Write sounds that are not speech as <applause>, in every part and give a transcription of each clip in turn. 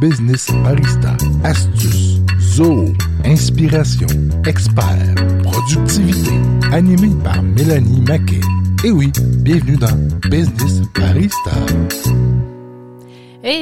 business barista, astuces, zoo, inspiration, expert, productivité, animé par Mélanie Maquet. Et oui, bienvenue dans Business Barista.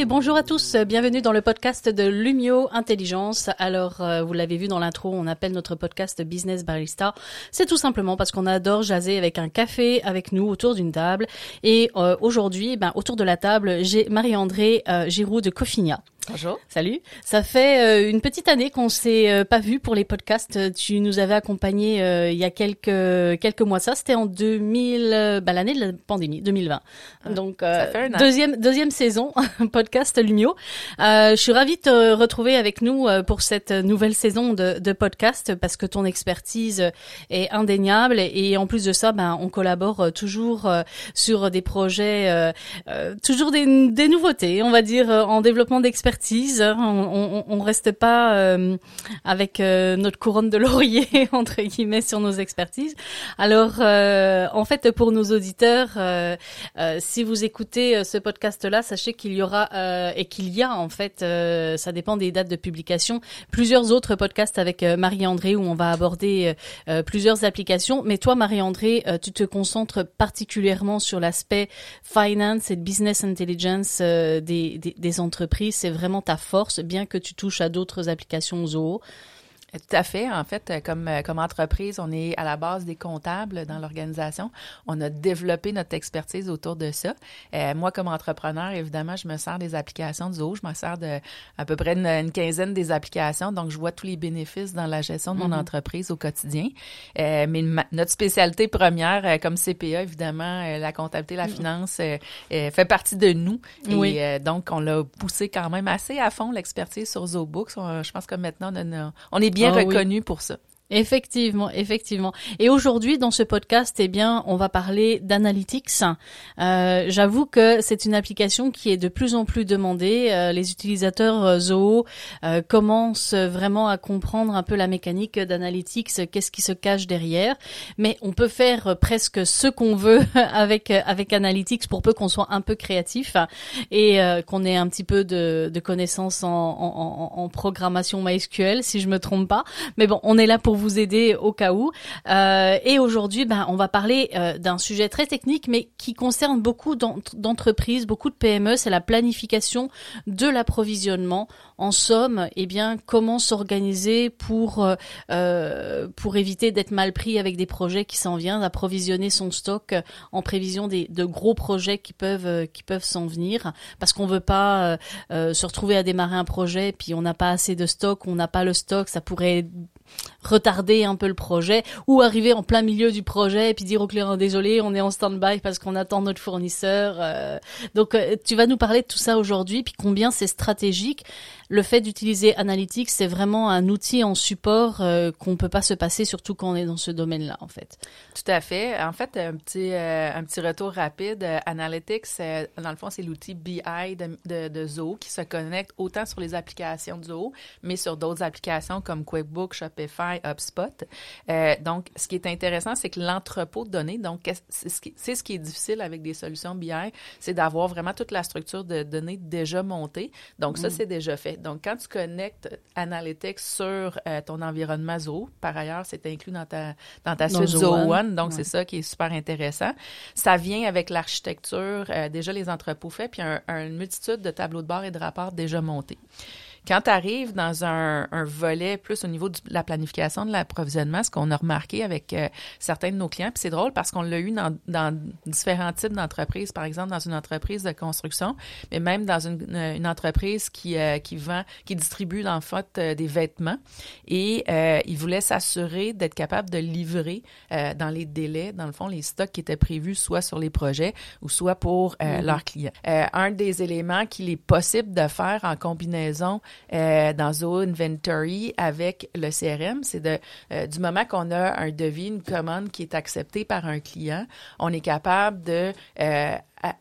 Bonjour à tous, bienvenue dans le podcast de Lumio Intelligence. Alors, euh, vous l'avez vu dans l'intro, on appelle notre podcast Business Barista. C'est tout simplement parce qu'on adore jaser avec un café avec nous autour d'une table. Et euh, aujourd'hui, ben, autour de la table, j'ai Marie-André euh, Giroud de Cofinia. Bonjour. Salut. Ça fait euh, une petite année qu'on s'est euh, pas vu pour les podcasts. Tu nous avais accompagnés euh, il y a quelques quelques mois. Ça, c'était en 2000, bah, l'année de la pandémie, 2020. Ah, Donc an. deuxième deuxième saison <laughs> podcast Lumio. je suis ravie de te retrouver avec nous pour cette nouvelle saison de, de podcast parce que ton expertise est indéniable et en plus de ça, ben on collabore toujours sur des projets, toujours des, des nouveautés, on va dire en développement d'expertise Hein. On, on, on, reste pas euh, avec euh, notre couronne de laurier <laughs> entre guillemets sur nos expertises. Alors, euh, en fait, pour nos auditeurs, si vous écoutez ce podcast-là, sachez qu'il y aura et qu'il y a en fait, ça dépend des dates de publication, plusieurs autres podcasts avec Marie-André où on va aborder plusieurs applications. Mais toi, Marie-André, tu te concentres particulièrement sur l'aspect finance et business intelligence des, des, des entreprises. C'est vraiment ta force, bien que tu touches à d'autres applications Zoho. Tout à fait. En fait, comme, comme entreprise, on est à la base des comptables dans l'organisation. On a développé notre expertise autour de ça. Euh, moi, comme entrepreneur, évidemment, je me sers des applications de Zoho. Je me sers de à peu près une, une, quinzaine des applications. Donc, je vois tous les bénéfices dans la gestion de mon mm -hmm. entreprise au quotidien. Euh, mais ma, notre spécialité première, euh, comme CPA, évidemment, euh, la comptabilité, la finance, euh, fait partie de nous. Et oui. donc, on l'a poussé quand même assez à fond, l'expertise sur ZooBooks. je pense que maintenant, on, a, on est bien Ah reconnu oui. pour ça. Effectivement, effectivement. Et aujourd'hui, dans ce podcast, eh bien, on va parler d'analytics. Euh, J'avoue que c'est une application qui est de plus en plus demandée. Euh, les utilisateurs euh, Zoho euh, commencent vraiment à comprendre un peu la mécanique d'analytics, qu'est-ce qui se cache derrière. Mais on peut faire presque ce qu'on veut <laughs> avec avec analytics pour peu qu'on soit un peu créatif et euh, qu'on ait un petit peu de, de connaissances en, en, en, programmation MySQL, si je me trompe pas. Mais bon, on est là pour vous aider au cas où. Euh, et aujourd'hui, ben, on va parler euh, d'un sujet très technique, mais qui concerne beaucoup d'entreprises, beaucoup de PME. C'est la planification de l'approvisionnement. En somme, eh bien, comment s'organiser pour euh, pour éviter d'être mal pris avec des projets qui s'en viennent, d'approvisionner son stock en prévision des de gros projets qui peuvent qui peuvent s'en venir, parce qu'on veut pas se retrouver à démarrer un projet puis on n'a pas assez de stock, on n'a pas le stock, ça pourrait retarder un peu le projet ou arriver en plein milieu du projet et puis dire au client désolé on est en stand-by parce qu'on attend notre fournisseur euh, donc euh, tu vas nous parler de tout ça aujourd'hui puis combien c'est stratégique. Le fait d'utiliser Analytics c'est vraiment un outil en support euh, qu'on peut pas se passer surtout quand on est dans ce domaine là en fait. Tout à fait. En fait un petit euh, un petit retour rapide Analytics dans le fond c'est l'outil BI de, de, de Zoho qui se connecte autant sur les applications de Zoho mais sur d'autres applications comme QuickBooks Shopify, HubSpot. Euh, donc, ce qui est intéressant, c'est que l'entrepôt de données, donc, c'est ce, qui, ce qui est difficile avec des solutions BI, c'est d'avoir vraiment toute la structure de données déjà montée. Donc, ça, mm. c'est déjà fait. Donc, quand tu connectes Analytics sur euh, ton environnement Zoho, par ailleurs, c'est inclus dans ta, dans ta suite Zoho One, One donc ouais. c'est ça qui est super intéressant. Ça vient avec l'architecture, euh, déjà les entrepôts faits, puis un, un, une multitude de tableaux de bord et de rapports déjà montés. Quand tu arrives dans un, un, volet plus au niveau de la planification de l'approvisionnement, ce qu'on a remarqué avec euh, certains de nos clients, puis c'est drôle parce qu'on l'a eu dans, dans, différents types d'entreprises, par exemple dans une entreprise de construction, mais même dans une, une entreprise qui, euh, qui vend, qui distribue en fait euh, des vêtements. Et euh, ils voulaient s'assurer d'être capable de livrer euh, dans les délais, dans le fond, les stocks qui étaient prévus soit sur les projets ou soit pour mm -hmm. leurs clients. un des éléments qu'il est possible de faire en combinaison euh, dans Zoho Inventory avec le CRM, c'est de euh, du moment qu'on a un devis, une commande qui est acceptée par un client, on est capable de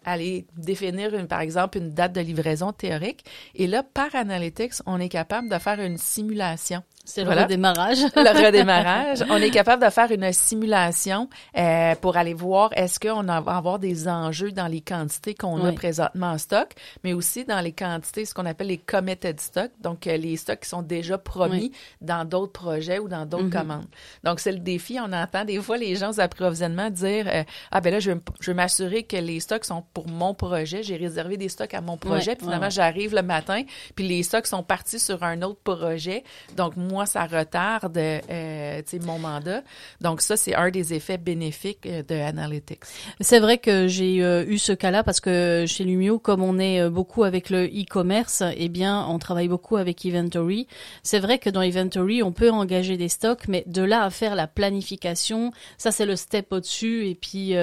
aller définir, une, par exemple, une date de livraison théorique. Et là, par Analytics, on est capable de faire une simulation c'est le redémarrage. <laughs> le redémarrage. <laughs> On est capable de faire une simulation euh, pour aller voir est-ce qu'on va avoir des enjeux dans les quantités qu'on a présentement en stock, mais aussi dans les quantités, ce qu'on appelle les committed stocks, donc euh, les stocks qui sont déjà promis dans d'autres projets ou dans d'autres mm-hmm. commandes. Donc, c'est le défi. On entend des fois les gens aux approvisionnements dire euh, Ah, ben là, je veux, m'assurer que les stocks sont pour mon projet. J'ai réservé des stocks à mon projet. puis finalement, j'arrive le matin, puis les stocks sont partis sur un autre projet. Donc, moi, ça retarde euh, mon mandat. Donc ça, c'est un des effets bénéfiques euh, de Analytics. C'est vrai que j'ai euh, eu ce cas-là parce que chez Lumio, comme on est euh, beaucoup avec le e-commerce, eh bien, on travaille beaucoup avec Inventory. C'est vrai que dans Inventory, on peut engager des stocks, mais de là à faire la planification, ça c'est le step au-dessus et puis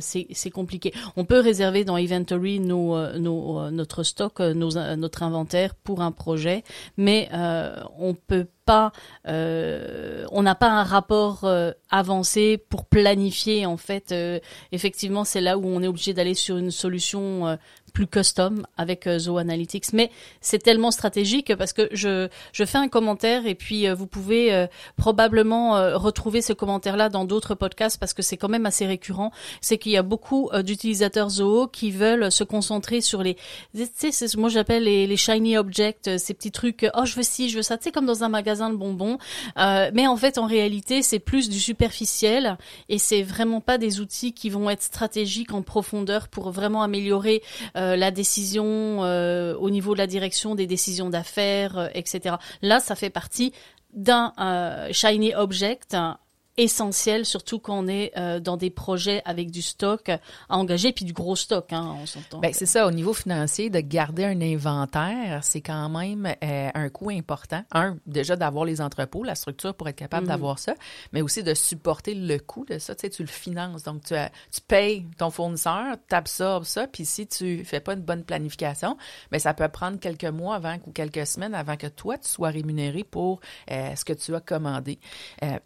c'est compliqué. On peut réserver dans Inventory nos, nos, notre stock, nos, notre inventaire pour un projet, mais on peut euh, on n'a pas un rapport euh, avancé pour planifier en fait. Euh, effectivement, c'est là où on est obligé d'aller sur une solution plus custom avec euh, Zoho Analytics. Mais c'est tellement stratégique parce que je, je fais un commentaire et puis euh, vous pouvez euh, probablement retrouver ce commentaire-là dans d'autres podcasts parce que c'est quand même assez récurrent. C'est qu'il y a beaucoup d'utilisateurs Zoho qui veulent se concentrer sur les, tu sais, moi j'appelle les, les, shiny objects, ces petits trucs, oh je veux ci, je veux ça, tu sais, comme dans un magasin de bonbons. mais en fait, en réalité, c'est plus du superficiel et c'est vraiment pas des outils qui vont être stratégiques en profondeur pour vraiment améliorer euh, la décision euh, au niveau de la direction des décisions d'affaires, euh, etc. Là, ça fait partie d'un shiny object essentiel, surtout quand on est euh, dans des projets avec du stock à engager, puis du gros stock, hein, on s'entend. Ben, c'est ça, au niveau financier, de garder un inventaire, c'est quand même euh, un coût important. Un, déjà d'avoir les entrepôts, la structure pour être capable mhm. d'avoir ça, mais aussi de supporter le coût de ça. Tu sais, tu le finances, donc tu, tu payes ton fournisseur, tu absorbes ça, puis si tu fais pas une bonne planification, ben ça peut prendre quelques mois avant ou quelques semaines avant que toi, tu sois rémunéré pour euh, ce que tu as commandé.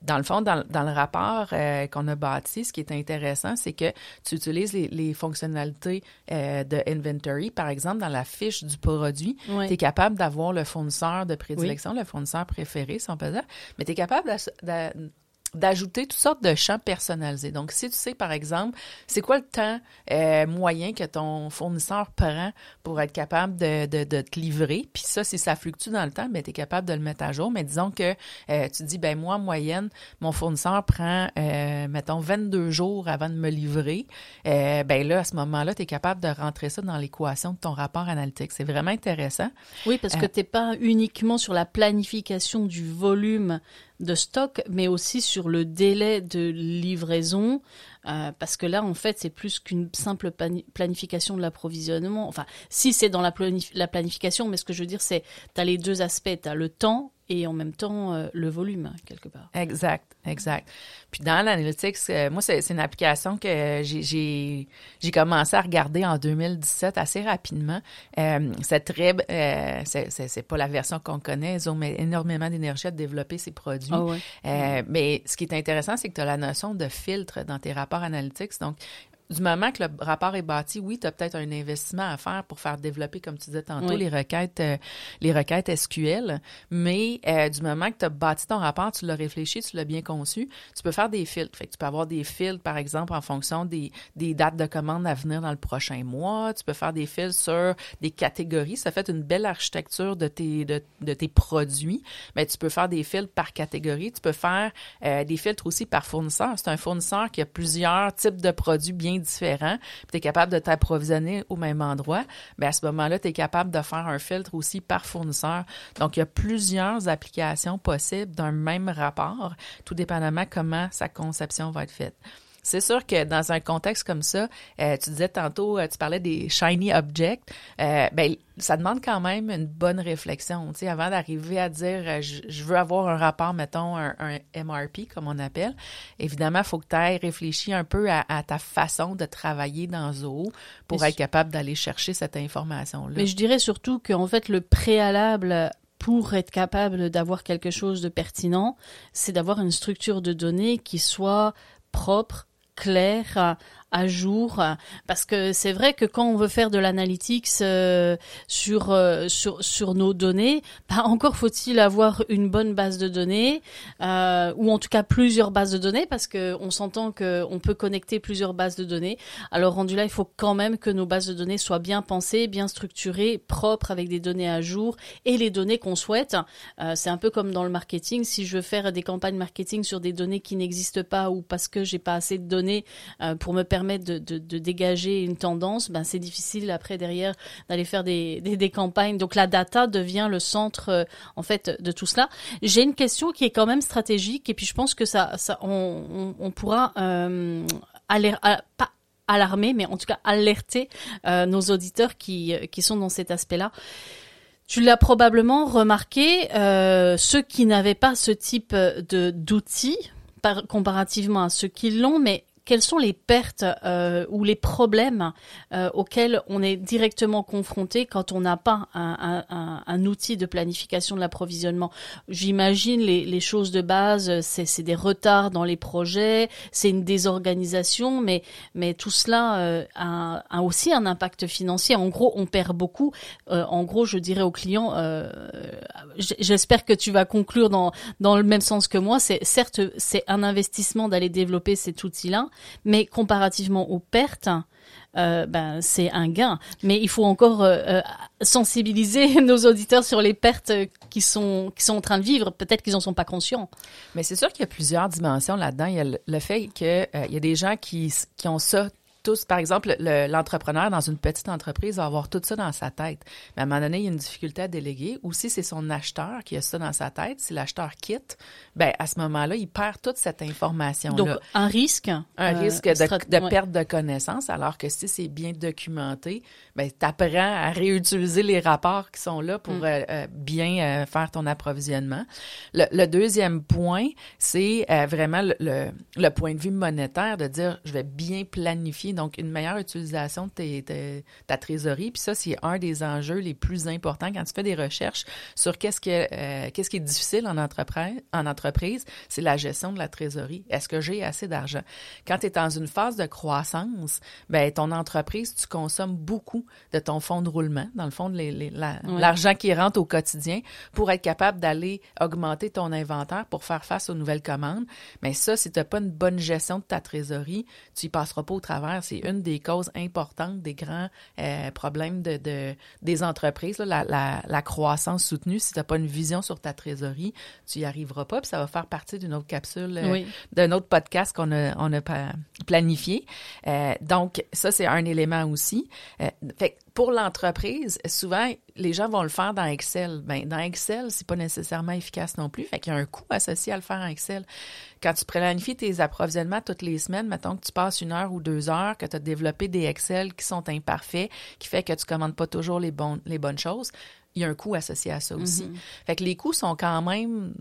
dans le fond, dans, dans le rapport euh, qu'on a bâti, ce qui est intéressant, c'est que tu utilises les, fonctionnalités euh, de inventory, par exemple, dans la fiche du produit, tu es capable d'avoir le fournisseur de prédilection, le fournisseur préféré, si on peut dire, mais tu es capable d'ajouter toutes sortes de champs personnalisés. Donc, si tu sais, par exemple, c'est quoi le temps euh, moyen que ton fournisseur prend pour être capable de, de, de, te livrer, puis ça, si ça fluctue dans le temps, ben, tu es capable de le mettre à jour. Mais disons que euh, tu dis, ben moi, en moyenne, mon fournisseur prend, euh, mettons, 22 jours avant de me livrer. Euh, ben là, à ce moment-là, tu es capable de rentrer ça dans l'équation de ton rapport analytique. C'est vraiment intéressant. Oui, parce que tu n'es pas uniquement sur la planification du volume de stock, mais aussi sur le délai de livraison, euh, parce que là, en fait, c'est plus qu'une simple planification de l'approvisionnement. Enfin, si c'est dans la, la, planification, mais ce que je veux dire, c'est, tu as les deux aspects, tu as le temps et en même temps euh, le volume quelque part. Exact, exact. Puis dans l'analytics, euh, moi c'est une application que j'ai j'ai commencé à regarder en 2017 assez rapidement. Euh, c'est très euh, c'est pas la version qu'on connaît, ils ont mis énormément d'énergie à développer ces produits. Ah euh, mais ce qui est intéressant, c'est que tu as la notion de filtre dans tes rapports analytics. Donc du moment que le rapport est bâti, oui, tu as peut-être un investissement à faire pour faire développer, comme tu disais tantôt, les requêtes euh, les requêtes SQL, mais euh, du moment que tu as bâti ton rapport, tu l'as réfléchi, tu l'as bien conçu, tu peux faire des filtres. Fait que tu peux avoir des filtres, par exemple, en fonction des, des dates de commande à venir dans le prochain mois. Tu peux faire des filtres sur des catégories. Ça fait une belle architecture de tes, de, de tes produits. Mais tu peux faire des filtres par catégorie. Tu peux faire euh, des filtres aussi par fournisseur. C'est un fournisseur qui a plusieurs types de produits bien différents, tu es capable de t'approvisionner au même endroit, mais à ce moment-là, tu es capable de faire un filtre aussi par fournisseur. Donc, il y a plusieurs applications possibles d'un même rapport, tout dépendamment comment sa conception va être faite. C'est sûr que dans un contexte comme ça, euh, tu disais tantôt, euh, tu parlais des shiny objects, euh, ben, ça demande quand même une bonne réflexion, tu sais, avant d'arriver à dire, je, veux avoir un rapport, mettons, un, MRP, comme on appelle. Évidemment, il faut que tu ailles réfléchir un peu à, ta façon de travailler dans Zoho pour être capable d'aller chercher cette information-là. Mais je dirais surtout qu'en fait, le préalable pour être capable d'avoir quelque chose de pertinent, c'est d'avoir une structure de données qui soit propre, clair, à jour, parce que c'est vrai que quand on veut faire de l'analytics sur sur sur nos données, bah, encore faut-il avoir une bonne base de données, ou en tout cas plusieurs bases de données, parce que on s'entend que on peut connecter plusieurs bases de données. Alors rendu là, il faut quand même que nos bases de données soient bien pensées, bien structurées, propres, avec des données à jour et les données qu'on souhaite. c'est un peu comme dans le marketing. Si je veux faire des campagnes marketing sur des données qui n'existent pas ou parce que j'ai pas assez de données euh, pour me permettre de, de, dégager une tendance, ben c'est difficile après derrière d'aller faire des, campagnes. Donc la data devient le centre euh, en fait de tout cela. J'ai une question qui est quand même stratégique et puis je pense que ça, on, pourra euh, aller pas alarmer, mais en tout cas alerter euh, nos auditeurs qui, sont dans cet aspect-là. Tu l'as probablement remarqué, euh, ceux qui n'avaient pas ce type de d'outils, comparativement à ceux qui l'ont, mais quelles sont les pertes euh, ou les problèmes euh, auxquels on est directement confronté quand on n'a pas un, un, un, outil de planification de l'approvisionnement? J'imagine les, les, choses de base, c'est des retards dans les projets, c'est une désorganisation, mais, mais tout cela euh, a, a, aussi un impact financier. En gros, on perd beaucoup. Euh, en gros, je dirais aux clients, euh, j'espère que tu vas conclure dans, dans le même sens que moi, c'est certes, c'est un investissement d'aller développer cet outil-là, mais comparativement aux pertes, euh, ben c'est un gain. Mais il faut encore euh, euh sensibiliser <laughs> nos auditeurs sur les pertes qui sont qui sont en train de vivre. Peut-être qu'ils en sont pas conscients. Mais c'est sûr qu'il y a plusieurs dimensions là-dedans. Il y a le, fait que euh, il y a des gens qui qui ont ça tous, par exemple, l'entrepreneur dans une petite entreprise va avoir tout ça dans sa tête. Mais à un moment donné, il y a une difficulté à déléguer. Ou si c'est son acheteur qui a ça dans sa tête, si l'acheteur quitte, ben à ce moment-là, il perd toute cette information-là. Donc, un risque. Un euh, risque de, de perte de connaissances, alors que si c'est bien documenté, ben tu apprends à réutiliser les rapports qui sont là pour mm. euh, euh, bien faire ton approvisionnement. Le, le deuxième point, c'est vraiment le, le, le point de vue monétaire, de dire, je vais bien planifier donc une meilleure utilisation de ta trésorerie. Puis ça, c'est un des enjeux les plus importants quand tu fais des recherches sur qu'est-ce que euh, qu'est-ce qui est difficile en entreprise. En entreprise, c'est la gestion de la trésorerie. Est-ce que j'ai assez d'argent? Quand tu es dans une phase de croissance, ben ton entreprise, tu consommes beaucoup de ton fonds de roulement, dans le fond, l'argent qui rentre au quotidien, pour être capable d'aller augmenter ton inventaire pour faire face aux nouvelles commandes. Mais ça, si tu n'as pas une bonne gestion de ta trésorerie, tu y passeras pas au travers c'est une des causes importantes des grands euh, problèmes de, de, des entreprises, là, la, la, la, croissance soutenue. Si tu n'as pas une vision sur ta trésorerie, tu y arriveras pas. Puis ça va faire partie d'une autre capsule, euh, d'un autre podcast qu'on a, on a planifié. Euh, donc, ça, c'est un élément aussi. Fait pour l'entreprise, souvent, les gens vont le faire dans Excel. Ben, dans Excel, c'est pas nécessairement efficace non plus. Fait qu'il y a un coût associé à le faire en Excel. Quand tu planifies tes approvisionnements toutes les semaines, mettons que tu passes une heure ou deux heures, que tu as développé des Excel qui sont imparfaits, qui fait que tu commandes pas toujours les, les bonnes choses, il y a un coût associé à ça aussi. Mm-hmm. Fait que les coûts sont quand même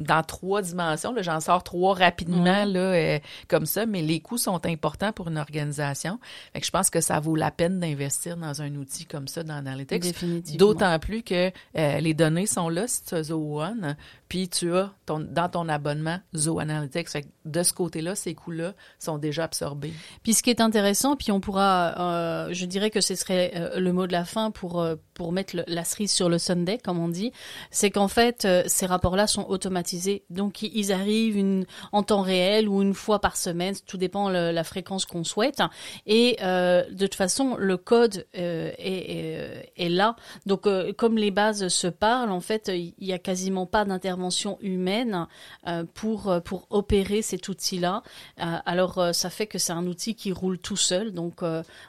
dans trois dimensions. J'en sors trois rapidement là, euh, comme ça, mais les coûts sont importants pour une organisation. Fait que je pense que ça vaut la peine d'investir dans un outil comme ça dans Analytics. D'autant plus que euh, les données sont là si tu as Zoho One, puis tu as ton, dans ton abonnement Zoho Analytics. Fait que de ce côté-là, ces coûts-là sont déjà absorbés. Puis ce qui est intéressant, puis on pourra, euh, je dirais que ce serait le mot de la fin pour pour mettre la cerise sur le Sunday, comme on dit, c'est qu'en fait ces rapports-là sont automatiques donc ils arrivent en temps réel ou une fois par semaine, tout dépend le, la fréquence qu'on souhaite. Et euh, de toute façon, le code euh, est, est, là. Donc euh, comme les bases se parlent, en fait, il y a quasiment pas d'intervention humaine euh, pour pour opérer cet outil-là. Euh, alors ça fait que c'est un outil qui roule tout seul. Donc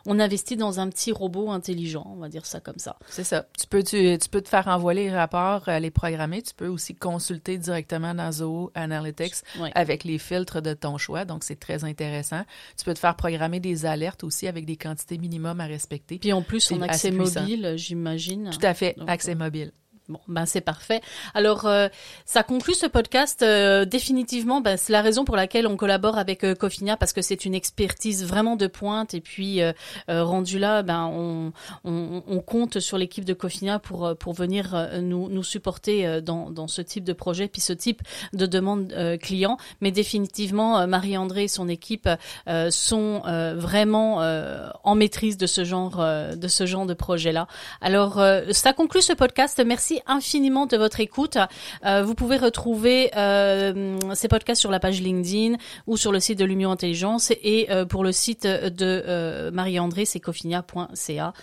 on investit dans un petit robot intelligent, on va dire ça comme ça. C'est ça. Tu peux tu, tu peux te faire envoyer les rapports, les programmer. Tu peux aussi consulter directement dans Zoho Analytics avec les filtres de ton choix. Donc, c'est très intéressant. Tu peux te faire programmer des alertes aussi avec des quantités minimum à respecter. Puis en plus, on accès mobile, j'imagine. Tout à fait, accès euh, mobile. Bon, ben c'est parfait. Alors, euh, ça conclut ce podcast. Euh, définitivement, ben, c'est la raison pour laquelle on collabore avec euh, Cofinia parce que c'est une expertise vraiment de pointe. Et puis, euh, rendu là, ben on, on, on compte sur l'équipe de Cofinia pour pour venir nous nous supporter dans dans ce type de projet puis ce type de demande client. Mais définitivement, Marie-André et son équipe sont vraiment en maîtrise de ce genre de ce genre de projet là. Alors, ça conclut ce podcast. Merci infiniment de votre écoute. Euh, vous pouvez retrouver euh, ces podcasts sur la page LinkedIn ou sur le site de l'Union Intelligence et euh, pour le site de Marie-André, c'est cofinia.ca.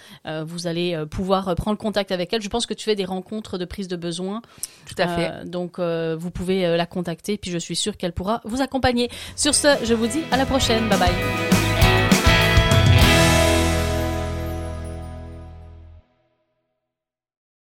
Vous allez pouvoir prendre contact avec elle. Je pense que tu fais des rencontres de prise de besoin. Tout à fait. donc vous pouvez la contacter puis je suis sûre qu'elle pourra vous accompagner. Sur ce, je vous dis à la prochaine. Bye bye.